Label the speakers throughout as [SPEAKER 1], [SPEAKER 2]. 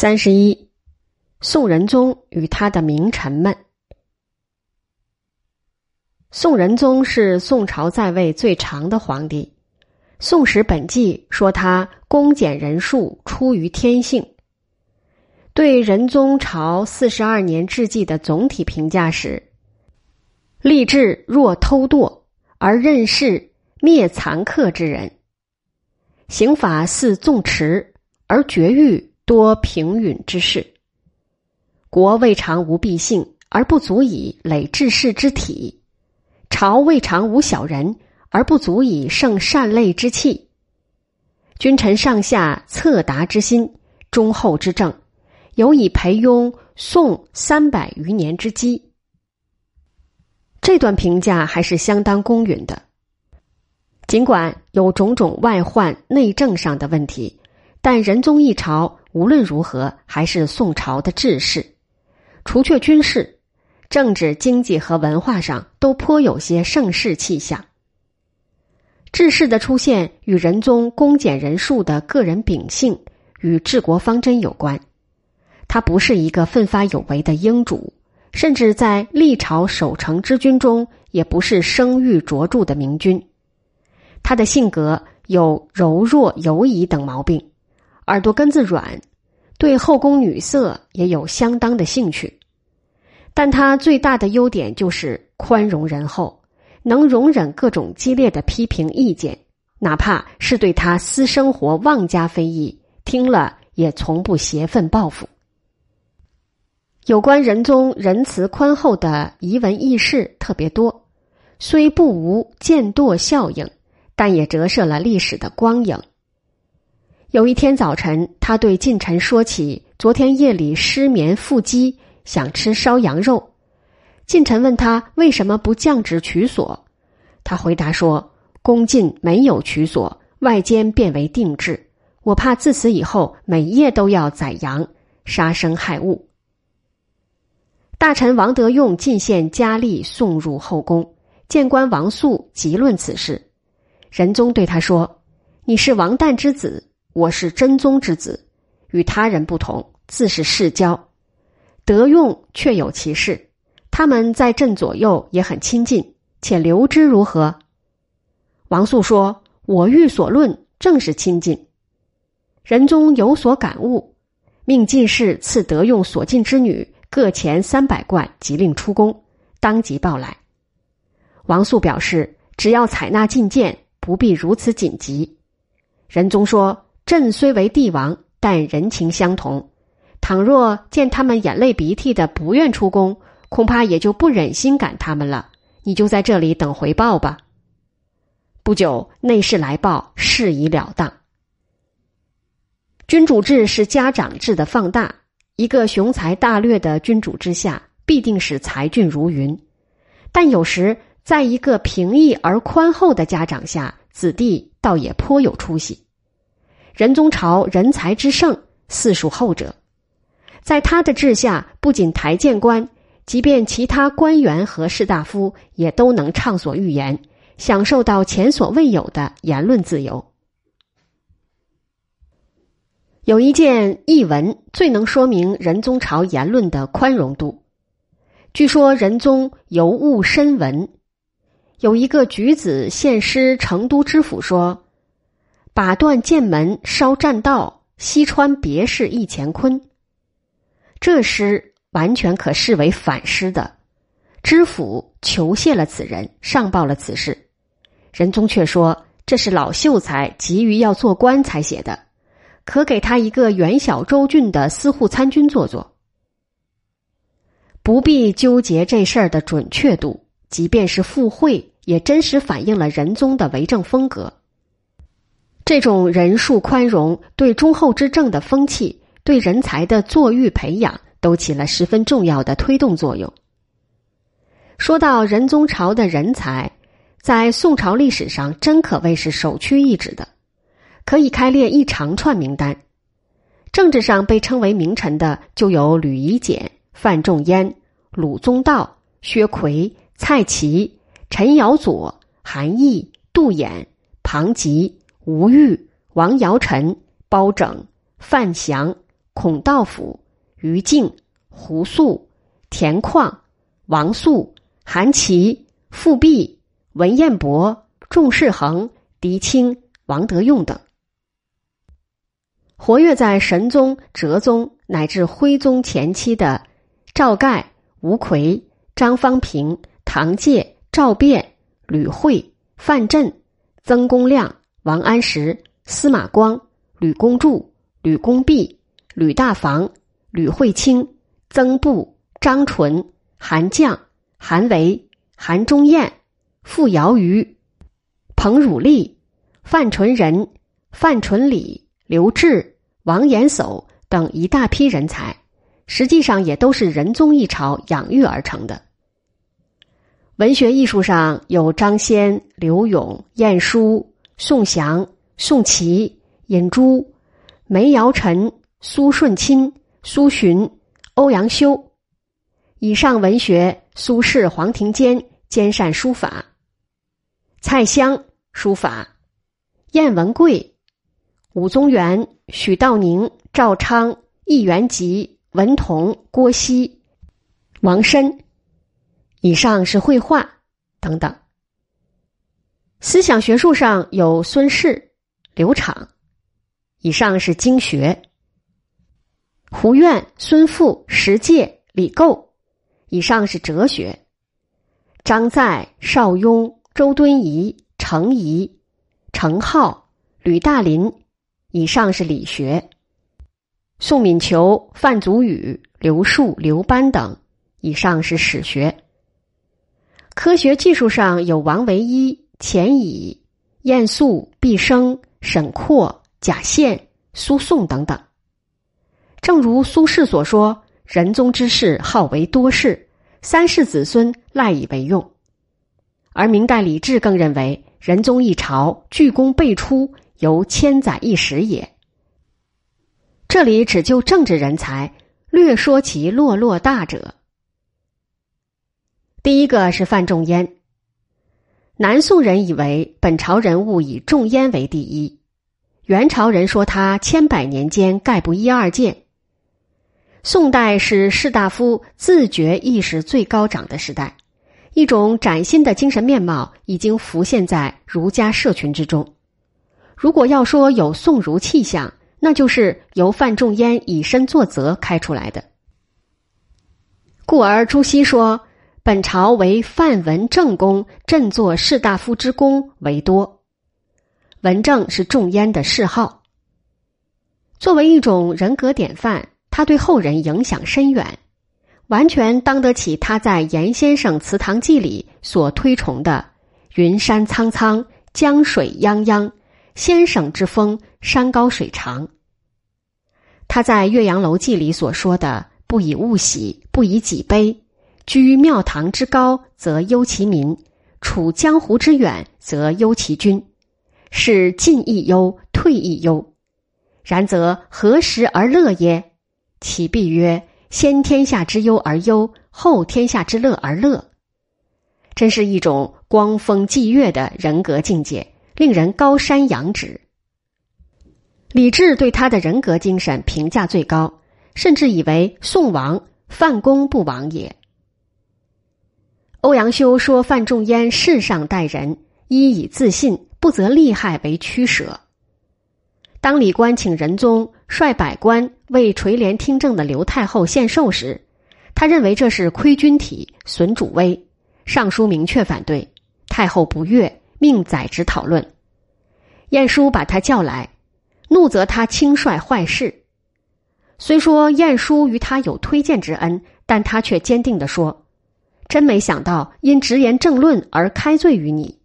[SPEAKER 1] 三十一，宋仁宗与他的名臣们。宋仁宗是宋朝在位最长的皇帝，《宋史本纪》说他公俭人数出于天性。对仁宗朝四十二年治纪的总体评价是：立志若偷惰而任事灭残客之人，刑法似纵弛而绝狱。多平允之事，国未尝无弊性，而不足以累治世之体；朝未尝无小人，而不足以胜善类之气。君臣上下策达之心，忠厚之政，有以培庸宋三百余年之基。这段评价还是相当公允的，尽管有种种外患、内政上的问题，但仁宗一朝。无论如何，还是宋朝的治世，除却军事、政治、经济和文化上，都颇有些盛世气象。治世的出现与仁宗公俭仁术的个人秉性与治国方针有关。他不是一个奋发有为的英主，甚至在历朝守成之君中，也不是声誉卓著的明君。他的性格有柔弱、犹疑等毛病。耳朵根子软，对后宫女色也有相当的兴趣，但他最大的优点就是宽容仁厚，能容忍各种激烈的批评意见，哪怕是对他私生活妄加非议，听了也从不泄愤报复。有关仁宗仁慈宽厚的遗文轶事特别多，虽不无见堕效应，但也折射了历史的光影。有一天早晨，他对近臣说起昨天夜里失眠腹饥，想吃烧羊肉。近臣问他为什么不降职取所，他回答说：“宫禁没有取所，外间变为定制。我怕自此以后每夜都要宰羊，杀生害物。”大臣王德用进献佳丽送入后宫，谏官王肃急论此事。仁宗对他说：“你是王旦之子。”我是真宗之子，与他人不同，自是世交。德用确有其事，他们在朕左右也很亲近，且留之如何？王肃说：“我欲所论，正是亲近。”仁宗有所感悟，命进士赐德用所进之女各钱三百贯，即令出宫，当即报来。王肃表示，只要采纳进谏，不必如此紧急。仁宗说。朕虽为帝王，但人情相同。倘若见他们眼泪鼻涕的不愿出宫，恐怕也就不忍心赶他们了。你就在这里等回报吧。不久，内侍来报，事已了当。君主制是家长制的放大，一个雄才大略的君主之下，必定是才俊如云。但有时，在一个平易而宽厚的家长下，子弟倒也颇有出息。仁宗朝人才之盛，四属后者，在他的治下，不仅台谏官，即便其他官员和士大夫，也都能畅所欲言，享受到前所未有的言论自由。有一件译文最能说明仁宗朝言论的宽容度。据说仁宗尤务深文，有一个举子献诗成都知府说。把断剑门烧栈道，西川别是一乾坤。这诗完全可视为反诗的。知府求谢了此人，上报了此事。仁宗却说这是老秀才急于要做官才写的，可给他一个元小州郡的司户参军做做。不必纠结这事儿的准确度，即便是附会，也真实反映了仁宗的为政风格。这种人数宽容、对忠厚之政的风气，对人才的作育培养都起了十分重要的推动作用。说到仁宗朝的人才，在宋朝历史上真可谓是首屈一指的，可以开列一长串名单。政治上被称为名臣的，就有吕夷简、范仲淹、鲁宗道、薛奎、蔡奇、陈尧佐、韩毅、杜衍、庞吉。吴玉、王尧臣、包拯、范祥、孔道甫、于静、胡素、田况、王素、韩琦、富弼、文彦博、仲士衡、狄青、王德用等。活跃在神宗、哲宗乃至徽宗前期的赵盖、吴奎、张方平、唐介、赵辩、吕惠、范振、曾公亮、王安石、司马光、吕公著、吕公弼、吕大房、吕惠卿、曾布、张纯、韩绛、韩维、韩忠彦、傅瑶瑜、彭汝立、范纯仁、范纯礼、刘志。王延叟等一大批人才，实际上也都是仁宗一朝养育而成的。文学艺术上有张先、刘永、晏殊、宋祥、宋琦、尹洙、梅尧臣、苏舜钦、苏洵、欧阳修。以上文学，苏轼、黄庭坚兼善书法，蔡襄书法，晏文贵。武宗元、许道宁、赵昌、易元吉、文同、郭熙、王申，以上是绘画等等。思想学术上有孙氏、刘昶，以上是经学。胡苑、孙复、石介、李构，以上是哲学。张载、邵雍、周敦颐、程颐、程颢、吕大林。以上是理学，宋敏求、范祖禹、刘树、刘班等；以上是史学。科学技术上有王维一、钱乙、晏肃、毕生、沈括、贾宪、苏颂等等。正如苏轼所说：“仁宗之世好为多事，三世子孙赖以为用。”而明代李治更认为，仁宗一朝巨功辈出。由千载一时也。这里只就政治人才，略说其落落大者。第一个是范仲淹。南宋人以为本朝人物以仲淹为第一，元朝人说他千百年间概不一二见。宋代是士大夫自觉意识最高涨的时代，一种崭新的精神面貌已经浮现在儒家社群之中。如果要说有宋儒气象，那就是由范仲淹以身作则开出来的。故而朱熹说：“本朝为范文正公振作士大夫之功为多。”文正是仲淹的谥号。作为一种人格典范，他对后人影响深远，完全当得起他在严先生祠堂记里所推崇的“云山苍苍，江水泱泱”。先生之风，山高水长。他在《岳阳楼记》里所说的“不以物喜，不以己悲。居庙堂之高，则忧其民；处江湖之远，则忧其君。是进亦忧，退亦忧。然则何时而乐耶？其必曰：先天下之忧而忧，后天下之乐而乐。真是一种光风霁月的人格境界。令人高山仰止。李治对他的人格精神评价最高，甚至以为宋王范公不亡也。欧阳修说范仲淹世上待人，一以自信，不择利害为驱舍。当李官请仁宗率百官为垂帘听政的刘太后献寿时，他认为这是亏君体、损主威，上书明确反对。太后不悦。命宰执讨论，晏殊把他叫来，怒责他轻率坏事。虽说晏殊与他有推荐之恩，但他却坚定的说：“真没想到因直言正论而开罪于你。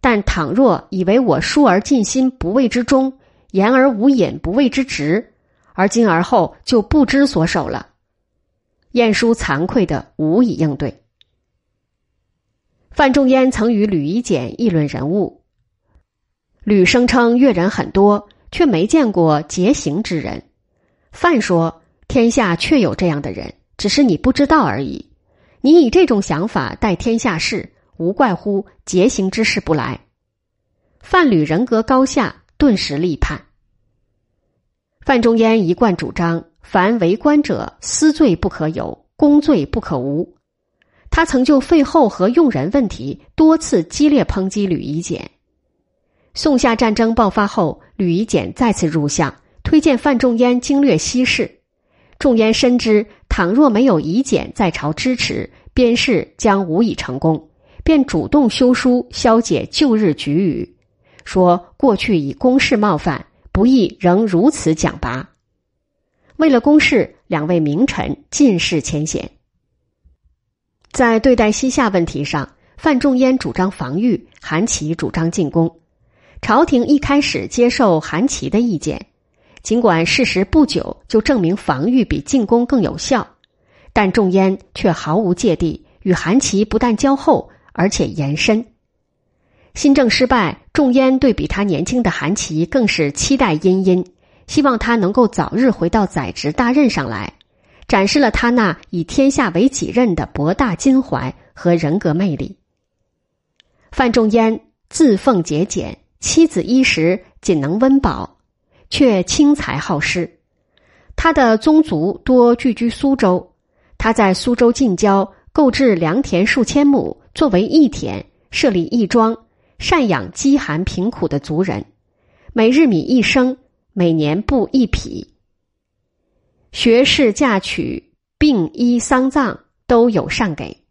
[SPEAKER 1] 但倘若以为我疏而尽心不谓之忠，言而无隐不谓之直，而今而后就不知所守了。”晏殊惭愧的无以应对。范仲淹曾与吕夷简议论人物，吕声称阅人很多，却没见过节行之人。范说：“天下确有这样的人，只是你不知道而已。你以这种想法待天下事，无怪乎结行之事不来。”范吕人格高下，顿时立判。范仲淹一贯主张凡为官者，私罪不可有，公罪不可无。他曾就废后和用人问题多次激烈抨击吕夷简。宋夏战争爆发后，吕夷简再次入相，推荐范仲淹经略西事。仲淹深知，倘若没有夷简在朝支持，边事将无以成功，便主动修书消解旧日局语，说过去以公事冒犯，不宜仍如此讲拔。为了公事，两位名臣尽释前嫌。在对待西夏问题上，范仲淹主张防御，韩琦主张进攻。朝廷一开始接受韩琦的意见，尽管事实不久就证明防御比进攻更有效，但仲淹却毫无芥蒂，与韩琦不但交厚，而且延伸。新政失败，仲淹对比他年轻的韩琦更是期待殷殷，希望他能够早日回到宰执大任上来。展示了他那以天下为己任的博大襟怀和人格魅力。范仲淹自奉节俭，妻子衣食仅能温饱，却轻财好施。他的宗族多聚居苏州，他在苏州近郊购置良田数千亩，作为义田，设立义庄，赡养饥寒贫苦的族人，每日米一升，每年布一匹。学士嫁娶、病医丧葬都有善给。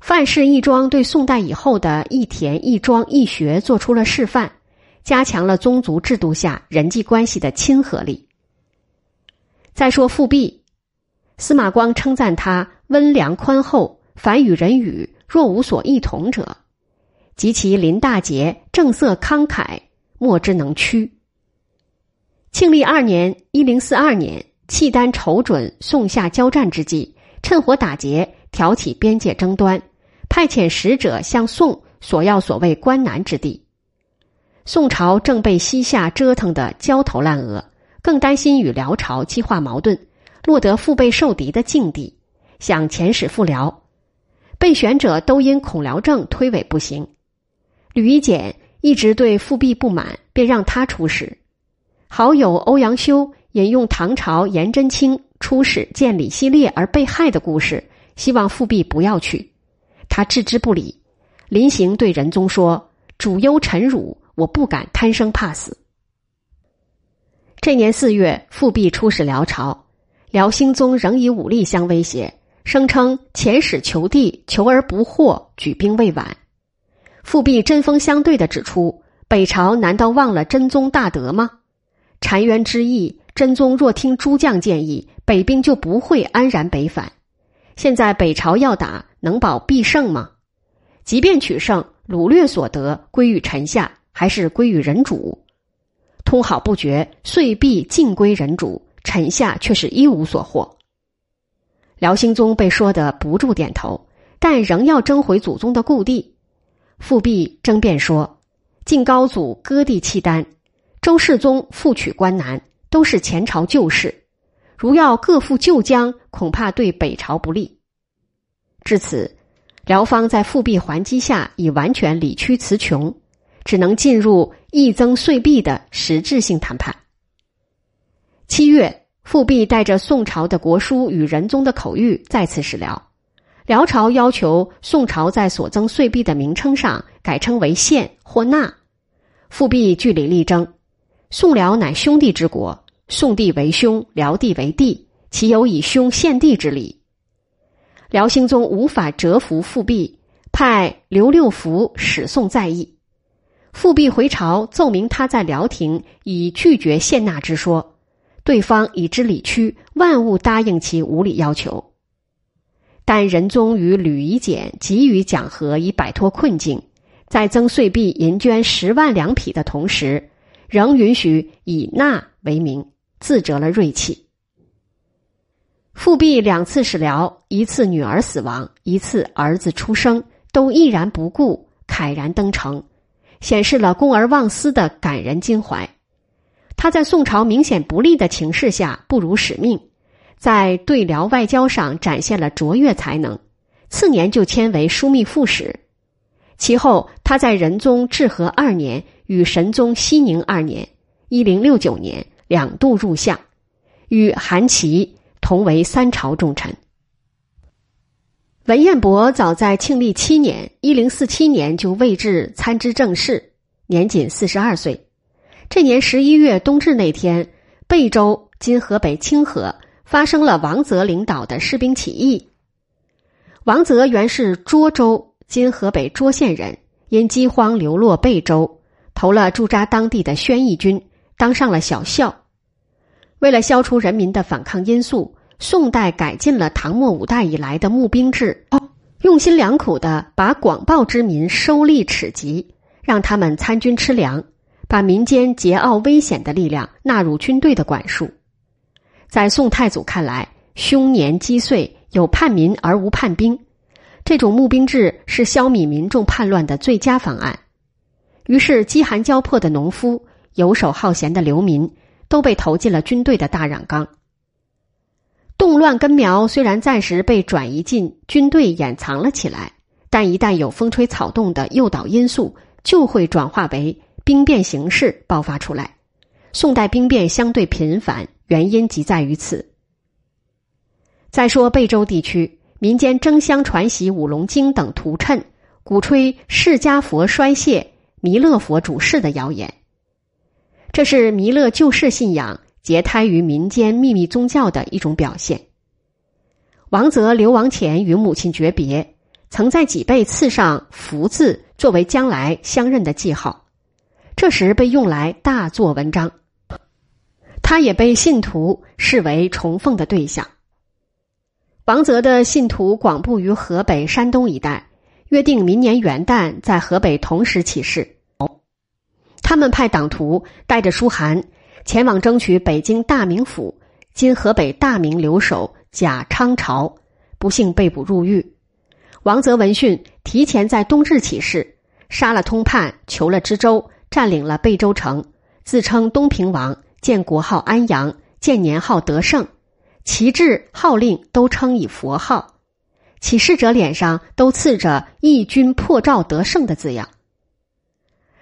[SPEAKER 1] 范氏义庄对宋代以后的义田、义庄、义学做出了示范，加强了宗族制度下人际关系的亲和力。再说富弼，司马光称赞他温良宽厚，凡与人语若无所异同者，及其临大节，正色慷慨，莫之能屈。庆历二年（一零四二年），契丹瞅准宋夏交战之际，趁火打劫，挑起边界争端，派遣使者向宋索要所谓关南之地。宋朝正被西夏折腾得焦头烂额，更担心与辽朝激化矛盾，落得腹背受敌的境地，想遣使复辽。备选者都因恐辽政推诿不行。吕夷简一直对复辟不满，便让他出使。好友欧阳修引用唐朝颜真卿出使见李希烈而被害的故事，希望复辟不要去，他置之不理。临行对仁宗说：“主忧臣辱，我不敢贪生怕死。”这年四月，复辟出使辽朝，辽兴宗仍以武力相威胁，声称遣使求地，求而不获，举兵未晚。复辟针锋相对的指出：“北朝难道忘了真宗大德吗？”澶渊之役，真宗若听诸将建议，北兵就不会安然北返。现在北朝要打，能保必胜吗？即便取胜，掳掠所得归于臣下，还是归于人主？通好不绝，遂必尽归人主，臣下却是一无所获。辽兴宗被说得不住点头，但仍要争回祖宗的故地。复辟争辩说：“晋高祖割地契丹。”周世宗复取关南，都是前朝旧事。如要各复旧疆，恐怕对北朝不利。至此，辽方在复辟还击下，已完全理屈词穷，只能进入益增岁币的实质性谈判。七月，复辟带着宋朝的国书与仁宗的口谕再次使辽，辽朝要求宋朝在所增岁币的名称上改称为县或纳，复辟据理力争。宋辽乃兄弟之国，宋帝为兄，辽帝为弟，岂有以兄献帝之理？辽兴宗无法折服复辟，派刘六福使宋在议。复辟回朝奏明他在辽廷已拒绝献纳之说，对方已知理屈，万勿答应其无理要求。但仁宗与吕夷简急于讲和，以摆脱困境，在增岁币银绢十万两匹的同时。仍允许以纳为名，自折了锐气。复辟两次使辽，一次女儿死亡，一次儿子出生，都毅然不顾，慨然登城，显示了公而忘私的感人襟怀。他在宋朝明显不利的情势下，不辱使命，在对辽外交上展现了卓越才能。次年就迁为枢密副使。其后，他在仁宗至和二年。与神宗熙宁二年（一零六九年）两度入相，与韩琦同为三朝重臣。文彦博早在庆历七年（一零四七年）就位至参知政事，年仅四十二岁。这年十一月冬至那天，贝州（今河北清河）发生了王泽领导的士兵起义。王泽原是涿州（今河北涿县）人，因饥荒流落贝州，投了驻扎当地的宣义军，当上了小校。为了消除人民的反抗因素。宋代改进了唐末五代以来的募兵制，用心良苦的把广袤之民收利齿籍，让他们参军吃粮，把民间桀骜危险的力量纳入军队的管束。在宋太祖看来，凶年积岁，有叛民而无叛兵，这种募兵制是消弭民众叛乱的最佳方案。于是，饥寒交迫的农夫、游手好闲的流民，都被投进了军队的大染缸。动乱根苗虽然暂时被转移进军队掩藏了起来，但一旦有风吹草动的诱导因素，就会转化为兵变形势爆发出来。宋代兵变相对频繁，原因即在于此。再说贝州地区，民间争相传习五龙经等图谶，鼓吹释迦佛衰谢、弥勒佛主事的谣言，这是弥勒救世信仰。结胎于民间秘密宗教的一种表现。王泽流亡前与母亲诀别，曾在脊背刺上“福”字，作为将来相认的记号。这时被用来大做文章。他也被信徒视为崇奉的对象。王泽的信徒广布于河北、山东一带，约定明年元旦在河北同时起事。他们派党徒带着书函。前往争取北京大名府（今河北大名）留守贾昌朝，不幸被捕入狱。王泽闻讯，提前在冬至起事，杀了通判，求了知州，占领了贝州城，自称东平王，建国号安阳，建年号德胜，旗帜号令都称以佛号。起事者脸上都刺着“义军破赵得胜”的字样。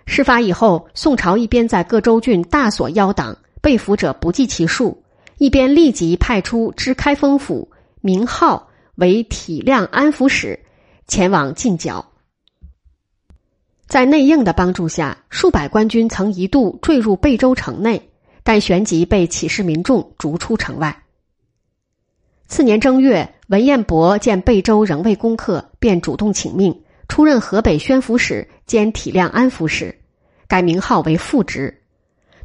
[SPEAKER 1] 事发以后，宋朝一边在各州郡大锁妖党，被俘者不计其数；一边立即派出知开封府名号为体谅安抚使，前往进剿。在内应的帮助下，数百官军曾一度坠入贝州城内，但旋即被起事民众逐出城外。次年正月，文彦博见贝州仍未攻克，便主动请命。出任河北宣抚使兼体谅安抚使，改名号为副职。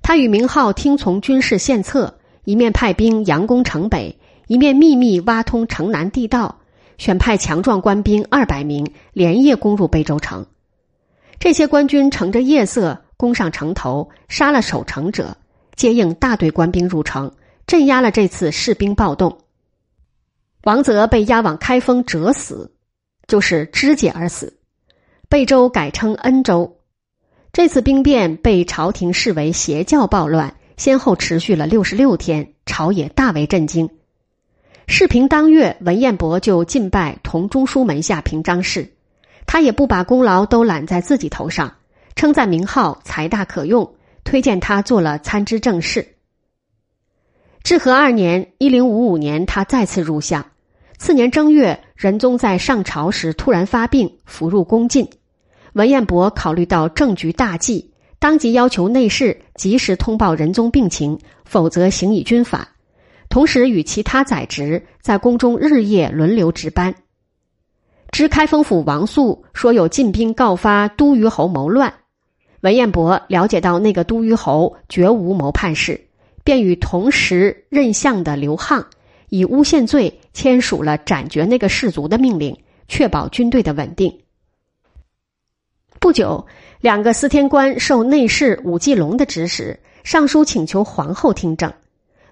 [SPEAKER 1] 他与明浩听从军事献策，一面派兵佯攻城北，一面秘密挖通城南地道，选派强壮官兵二百名，连夜攻入贝州城。这些官军乘着夜色攻上城头，杀了守城者，接应大队官兵入城，镇压了这次士兵暴动。王泽被押往开封折死。就是肢解而死，贝州改称恩州。这次兵变被朝廷视为邪教暴乱，先后持续了六十六天，朝野大为震惊。事平当月，文彦博就进拜同中书门下平章事，他也不把功劳都揽在自己头上，称赞名号才大可用，推荐他做了参知政事。至和二年（一零五五年），他再次入相。次年正月，仁宗在上朝时突然发病，服入宫禁。文彦博考虑到政局大忌，当即要求内侍及时通报仁宗病情，否则行以军法。同时与其他宰执在宫中日夜轮流值班。知开封府王素说有进兵告发都虞侯谋乱，文彦博了解到那个都虞侯绝无谋叛事，便与同时任相的刘沆。以诬陷罪签署了斩决那个士族的命令，确保军队的稳定。不久，两个司天官受内侍武继龙的指使，上书请求皇后听政。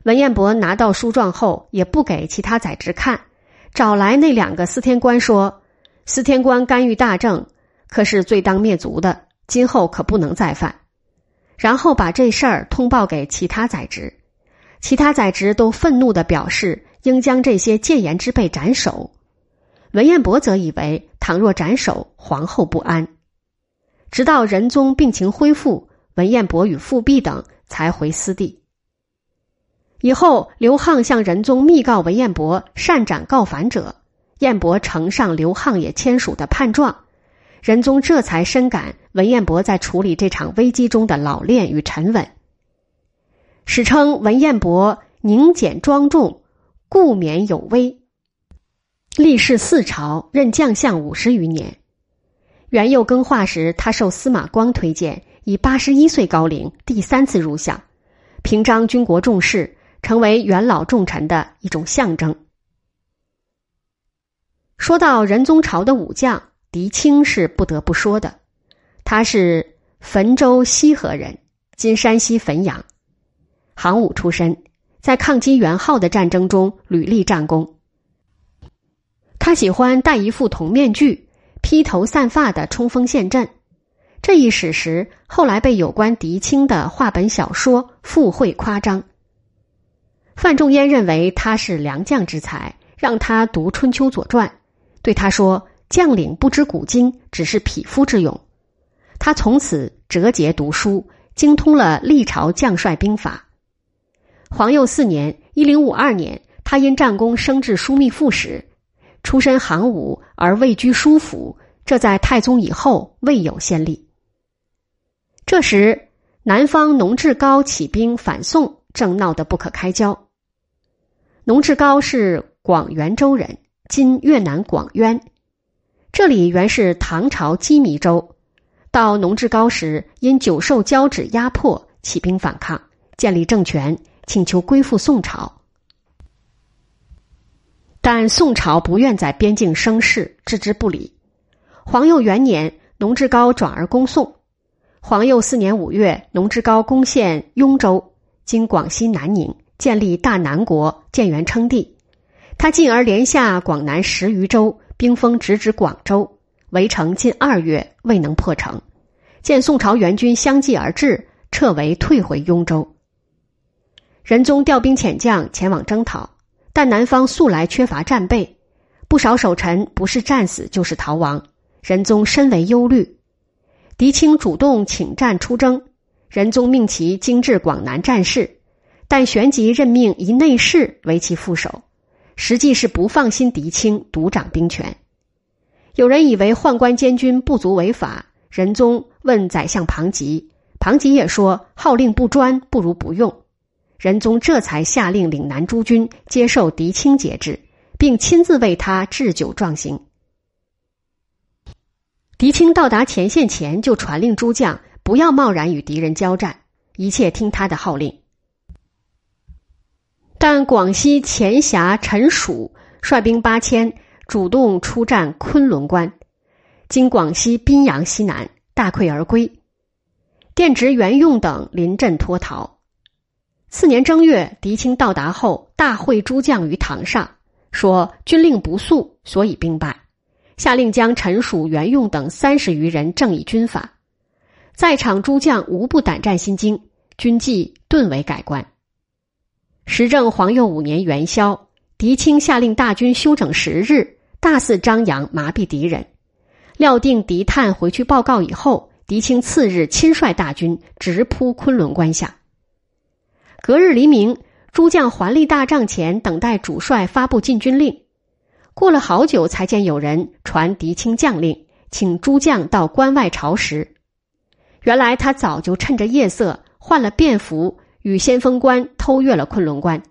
[SPEAKER 1] 文彦博拿到书状后，也不给其他宰执看，找来那两个司天官说：“司天官干预大政，可是罪当灭族的，今后可不能再犯。”然后把这事儿通报给其他宰执，其他宰执都愤怒的表示。应将这些谏言之辈斩首。文彦博则以为，倘若斩首，皇后不安。直到仁宗病情恢复，文彦博与富弼等才回私地。以后，刘沆向仁宗密告文彦博擅斩告反者，彦博呈上刘沆也签署的判状，仁宗这才深感文彦博在处理这场危机中的老练与沉稳。史称文彦博宁简庄重，故免有威。历仕四朝，任将相五十余年。元佑更化时，他受司马光推荐，以八十一岁高龄第三次入相，平章军国重事。成为元老重臣的一种象征。说到仁宗朝的武将，狄青是不得不说的。他是汾州西河人，今山西汾阳，行武出身，在抗击元昊的战争中屡立战功。他喜欢戴一副铜面具、披头散发的冲锋陷阵，这一史实后来被有关狄青的话本小说附会夸张。范仲淹认为他是良将之才，让他读《春秋左传》，对他说：“将领不知古今，只是匹夫之勇。”他从此折节读书，精通了历朝将帅兵法。皇佑四年（一零五二年），他因战功升至枢密副使，出身行伍而位居书府，这在太宗以后未有先例。这时，南方农志高起兵反宋，正闹得不可开交。农志高是广元州人，今越南广渊。这里原是唐朝羁縻州。到农志高时，因久受交趾压迫，起兵反抗，建立政权，请求归附宋朝。但宋朝不愿在边境生事，置之不理。皇佑元年，农志高转而攻宋。皇佑四年五月，农志高攻陷雍州（今广西南宁）。建立大南国，建元称帝。他进而连下广南十余州，兵锋直指广州，围城近二月未能破城。见宋朝援军相继而至，撤围退回雍州。仁宗调兵遣将前往征讨，但南方素来缺乏战备，不少守臣不是战死就是逃亡。仁宗深为忧虑。狄青主动请战出征，仁宗命其精治广南战事。但旋即任命一内侍为其副手，实际是不放心狄青独掌兵权。有人以为宦官监军不足为法，仁宗问宰相庞吉，庞吉也说号令不专，不如不用。仁宗这才下令岭南诸军接受狄青节制，并亲自为他置酒壮行。狄青到达前线前，就传令诸将不要贸然与敌人交战，一切听他的号令。但广西前辖陈曙率兵八千，主动出战昆仑关，经广西宾阳西南，大溃而归。电职袁用等临阵脱逃。次年正月，狄青到达后，大会诸将于堂上，说军令不肃，所以兵败。下令将陈曙、袁用等三十余人正以军法，在场诸将无不胆战心惊，军纪顿为改观。时政皇佑五年元宵，狄青下令大军休整十日，大肆张扬，麻痹敌人。料定狄探回去报告以后，狄青次日亲率大军直扑昆仑关下。隔日黎明，诸将环立大帐前，等待主帅发布进军令。过了好久，才见有人传狄青将令，请诸将到关外朝食。原来他早就趁着夜色换了便服。与先锋官偷越了昆仑关，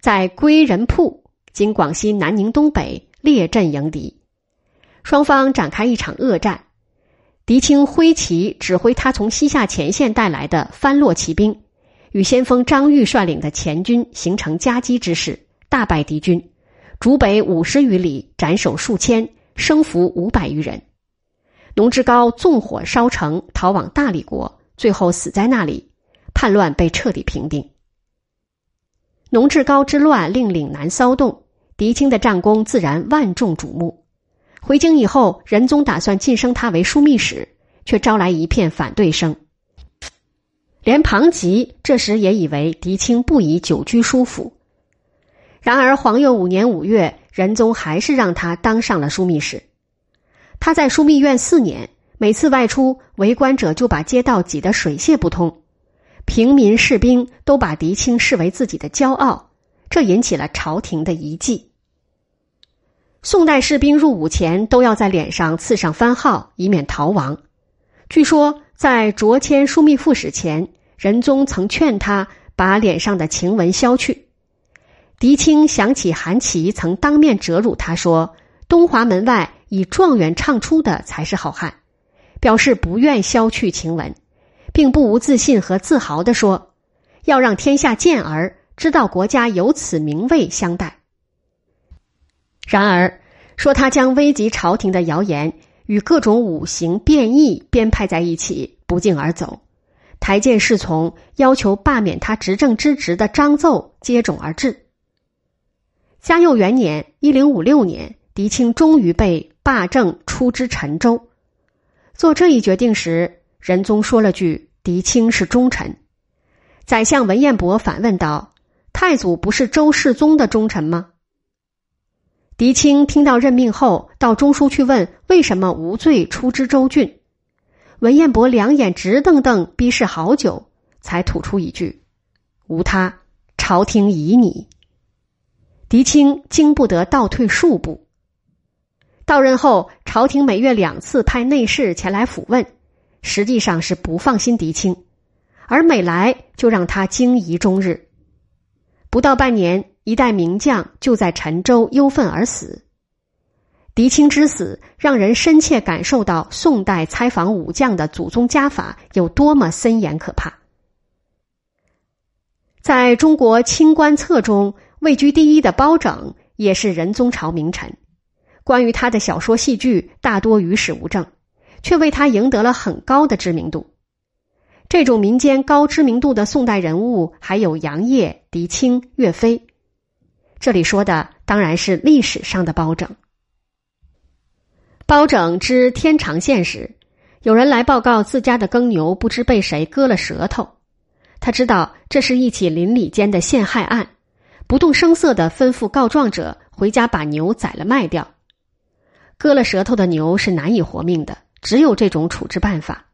[SPEAKER 1] 在归仁铺（今广西南宁东北）列阵迎敌，双方展开一场恶战。狄青挥旗指挥他从西夏前线带来的番落骑兵，与先锋张玉率领的前军形成夹击之势，大败敌军，主北五十余里，斩首数千，生俘五百余人。农志高纵火烧城，逃往大理国，最后死在那里。叛乱被彻底平定。农志高之乱令岭南骚动，狄青的战功自然万众瞩目。回京以后，仁宗打算晋升他为枢密使，却招来一片反对声。连庞吉这时也以为狄青不宜久居书府。然而，皇佑五年五月，仁宗还是让他当上了枢密使。他在枢密院四年，每次外出，为官者就把街道挤得水泄不通。平民士兵都把狄青视为自己的骄傲，这引起了朝廷的疑忌。宋代士兵入伍前都要在脸上刺上番号，以免逃亡。据说在卓迁枢密副使前，仁宗曾劝他把脸上的晴纹削去。狄青想起韩琦曾当面折辱他说：“东华门外以状元唱出的才是好汉。”表示不愿削去晴纹，并不无自信和自豪地说：“要让天下健儿知道国家有此名位相待。”然而，说他将危及朝廷的谣言与各种五行变异编排在一起，不胫而走。台谏侍从要求罢免他执政之职的章奏接踵而至。嘉佑元年（一零五六年），狄青终于被罢政，出知陈州。做这一决定时，仁宗说了句：“狄青是忠臣。”宰相文彦博反问道：“太祖不是周世宗的忠臣吗？”狄青听到任命后，到中书去问为什么无罪出知州郡。文彦博两眼直瞪瞪，逼视好久，才吐出一句：“无他，朝廷疑你。”狄青经不得倒退数步。到任后，朝廷每月两次派内侍前来抚问，实际上是不放心狄青，而每来就让他惊疑终日。不到半年，一代名将就在陈州忧愤而死。狄青之死，让人深切感受到宋代采访武将的祖宗家法有多么森严可怕。在中国清官册中位居第一的包拯，也是仁宗朝名臣。关于他的小说、戏剧大多与史无证，却为他赢得了很高的知名度。这种民间高知名度的宋代人物还有杨业、狄青、岳飞。这里说的当然是历史上的包拯。包拯知天长县时，有人来报告自家的耕牛不知被谁割了舌头，他知道这是一起邻里间的陷害案，不动声色的吩咐告状者回家把牛宰了卖掉。割了舌头的牛是难以活命的，只有这种处置办法。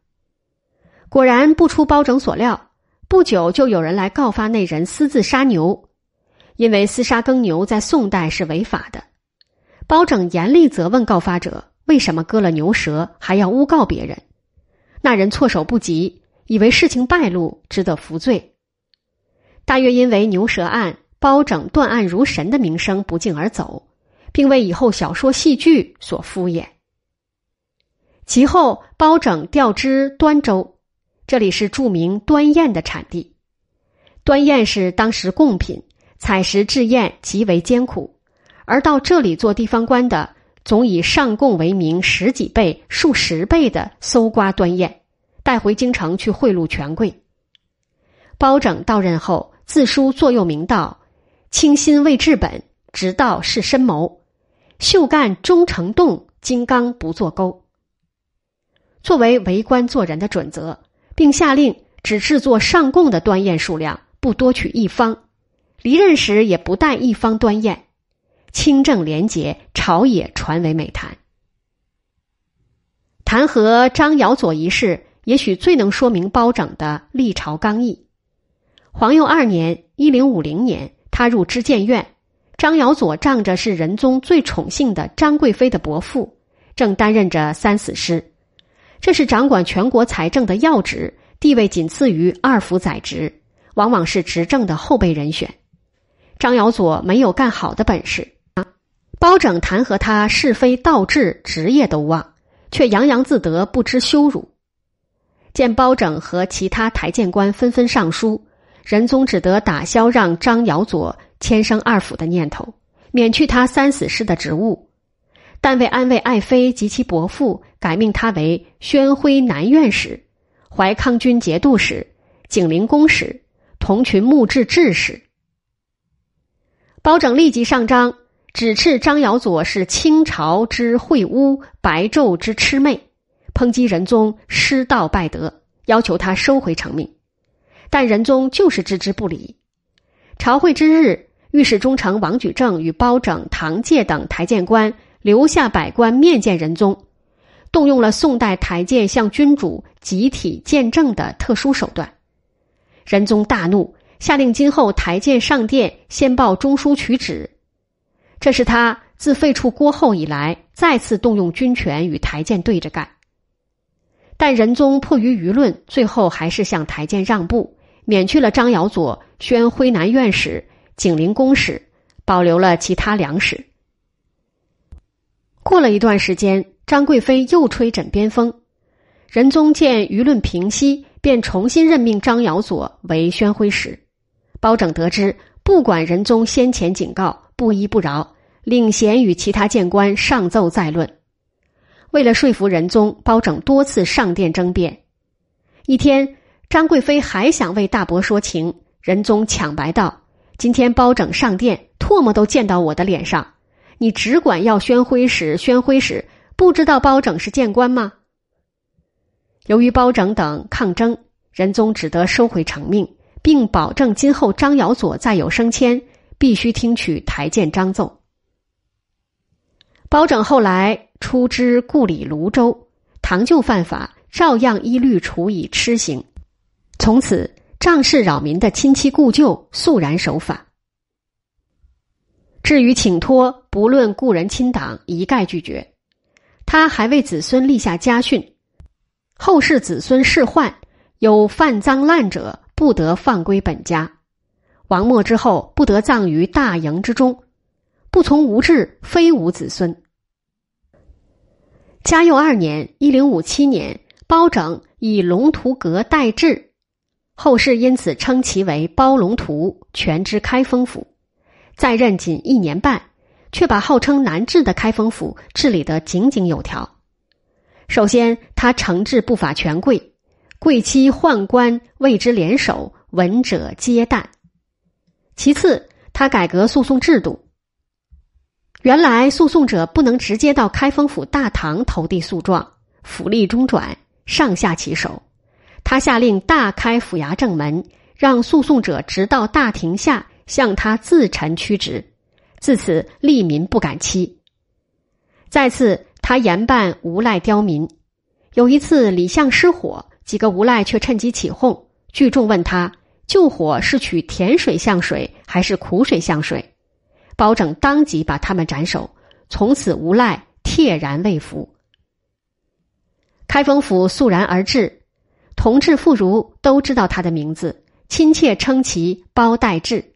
[SPEAKER 1] 果然不出包拯所料，不久就有人来告发那人私自杀牛，因为私杀耕牛在宋代是违法的。包拯严厉责问告发者为什么割了牛舌还要诬告别人，那人措手不及，以为事情败露，只得服罪。大约因为牛舌案，包拯断案如神的名声不胫而走。并为以后小说、戏剧所敷衍。其后，包拯调知端州，这里是著名端砚的产地。端砚是当时贡品，采石制砚极为艰苦，而到这里做地方官的，总以上贡为名，十几倍、数十倍的搜刮端砚，带回京城去贿赂权贵。包拯到任后，自书座右铭道：“清心为治本，直道是深谋。”秀干终成洞，金刚不做钩。作为为官做人的准则，并下令只制作上贡的端砚数量不多取一方，离任时也不带一方端砚，清正廉洁，朝野传为美谈。弹劾张尧佐一事，也许最能说明包拯的立朝刚毅。皇佑二年（一零五零年），他入知谏院。张尧佐仗着是仁宗最宠幸的张贵妃的伯父，正担任着三司师，这是掌管全国财政的要职，地位仅次于二府宰执，往往是执政的后备人选。张尧佐没有干好的本事！包拯弹劾他是非倒置，职业都忘，却洋洋自得，不知羞辱。见包拯和其他台谏官纷纷上书，仁宗只得打消让张尧佐。迁升二府的念头，免去他三死师的职务，但为安慰爱妃及其伯父，改命他为宣徽南院使、怀康军节度使、景陵公使、同群木制制使。包拯立即上章，指斥张尧佐是清朝之秽污，白昼之魑魅，抨击仁宗失道败德，要求他收回成命。但仁宗就是置之不理。朝会之日，御史中丞王举正与包拯、唐介等台谏官留下百官面见仁宗，动用了宋代台谏向君主集体见证的特殊手段。仁宗大怒，下令今后台谏上殿先报中书取旨。这是他自废黜郭后以来再次动用军权与台谏对着干。但仁宗迫于舆论，最后还是向台谏让步，免去了张尧佐宣徽南院使、景陵公使，保留了其他两使。过了一段时间，张贵妃又吹枕边风，仁宗见舆论平息。便重新任命张尧佐为宣徽使。包拯得知，不管仁宗先前警告，不依不饶，领衔与其他谏官上奏再论。为了说服仁宗，包拯多次上殿争辩。一天，张贵妃还想为大伯说情，仁宗抢白道：“今天包拯上殿，唾沫都溅到我的脸上，你只管要宣徽使，宣徽使，不知道包拯是谏官吗？”由于包拯等抗争，仁宗只得收回成命，并保证今后张尧佐再有升迁，必须听取台谏章奏。包拯后来出知故里泸州，唐旧犯法，照样依律处以笞刑。从此，仗势扰民的亲戚故旧肃然守法。至于请托，不论故人亲党，一概拒绝。他还为子孙立下家训。后世子孙世宦，有犯赃滥者，不得放归本家；王默之后，不得葬于大营之中。不从无志，非无子孙。嘉佑二年（一零五七年），包拯以龙图阁代制，后世因此称其为包龙图，全知开封府。在任仅一年半，却把号称难治的开封府治理得井井有条。首先，他惩治不法权贵，贵戚宦官为之联手，闻者皆惮。其次，他改革诉讼制度。原来，诉讼者不能直接到开封府大堂投递诉状，府吏中转，上下其手。他下令大开府衙正门，让诉讼者直到大庭下向他自陈屈职。自此，利民不敢欺。再次。他严办无赖刁民，有一次李相失火，几个无赖却趁机起哄，聚众问他救火是取甜水像水还是苦水像水，包拯当即把他们斩首，从此无赖帖然未服。开封府肃然而治，同治妇孺都知道他的名字，亲切称其包代志。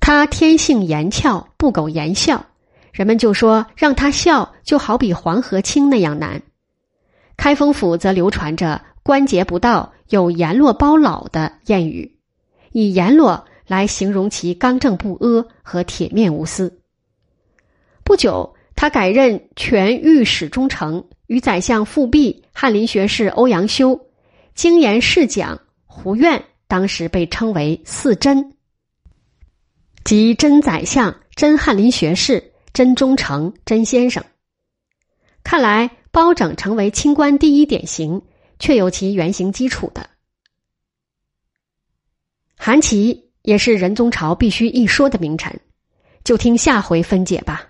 [SPEAKER 1] 他天性严峭，不苟言笑。人们就说让他笑，就好比黄河清那样难。开封府则流传着“关节不到，有阎罗包老”的谚语，以阎罗来形容其刚正不阿和铁面无私。不久，他改任全御史中丞，与宰相富弼、翰林学士欧阳修、精研侍讲胡苑，当时被称为四真，即真宰相、真翰林学士。真忠诚，真先生。看来包拯成为清官第一典型，却有其原型基础的。韩琦也是仁宗朝必须一说的名臣，就听下回分解吧。